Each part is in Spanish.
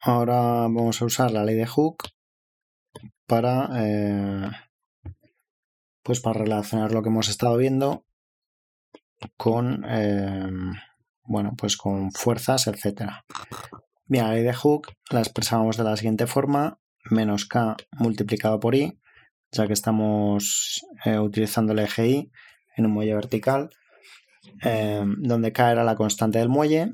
ahora vamos a usar la ley de Hooke para, eh, pues para relacionar lo que hemos estado viendo con, eh, bueno, pues con fuerzas, etcétera. Bien, la ley de Hooke la expresamos de la siguiente forma, menos k multiplicado por i, ya que estamos eh, utilizando el eje i en un muelle vertical, donde k era la constante del muelle,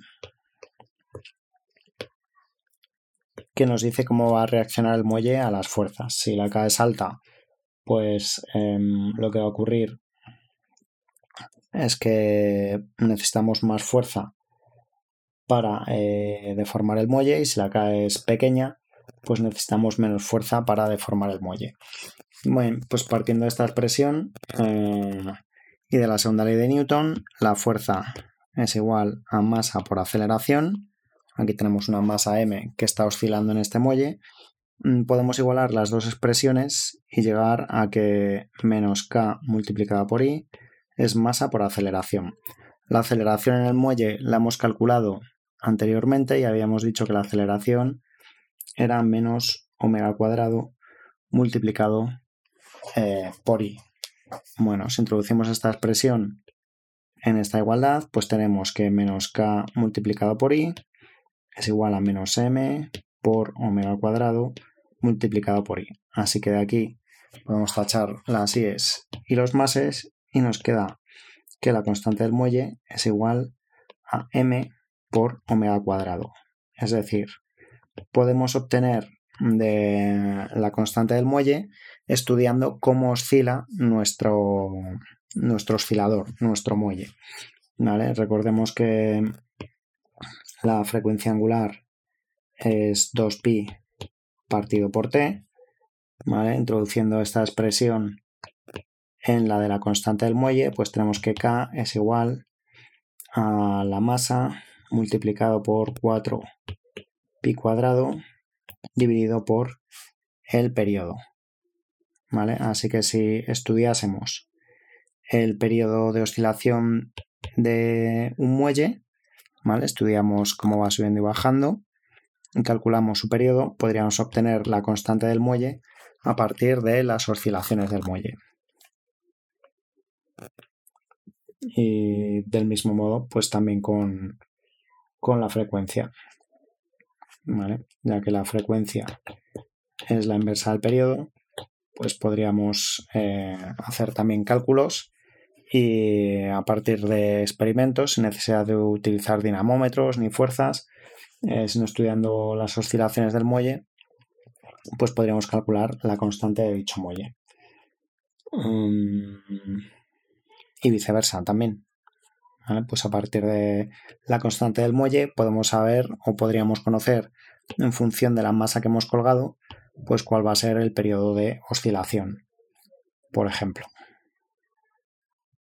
que nos dice cómo va a reaccionar el muelle a las fuerzas. Si la K es alta, pues em, lo que va a ocurrir es que necesitamos más fuerza para eh, deformar el muelle y si la K es pequeña, pues necesitamos menos fuerza para deformar el muelle. Bueno, pues partiendo de esta expresión eh, y de la segunda ley de Newton, la fuerza es igual a masa por aceleración Aquí tenemos una masa m que está oscilando en este muelle. Mm, podemos igualar las dos expresiones y llegar a que menos k multiplicada por i es masa por aceleración. La aceleración en el muelle la hemos calculado anteriormente y habíamos dicho que la aceleración era menos omega cuadrado multiplicado eh, por i. Bueno, si introducimos esta expresión en esta igualdad, pues tenemos que menos k multiplicado por i es igual a menos m por omega cuadrado multiplicado por i. Así que de aquí podemos tachar las i's y los mases y nos queda que la constante del muelle es igual a m por omega cuadrado. Es decir, podemos obtener de la constante del muelle estudiando cómo oscila nuestro, nuestro oscilador, nuestro muelle. ¿Vale? Recordemos que la frecuencia angular es 2pi partido por t, ¿vale? Introduciendo esta expresión en la de la constante del muelle, pues tenemos que k es igual a la masa multiplicado por 4 pi cuadrado dividido por el periodo. ¿Vale? Así que si estudiásemos el periodo de oscilación de un muelle, Estudiamos cómo va subiendo y bajando y calculamos su periodo, podríamos obtener la constante del muelle a partir de las oscilaciones del muelle. Y del mismo modo, pues también con, la frecuencia. Ya que la frecuencia es la inversa del periodo, pues podríamos eh, hacer también cálculos y a partir de experimentos sin necesidad de utilizar dinamómetros ni fuerzas, eh, sino estudiando las oscilaciones del muelle, pues podríamos calcular la constante de dicho muelle. Mm, y viceversa también. Pues a partir de la constante del muelle podemos saber o podríamos conocer en función de la masa que hemos colgado, pues cuál va a ser el periodo de oscilación, por ejemplo.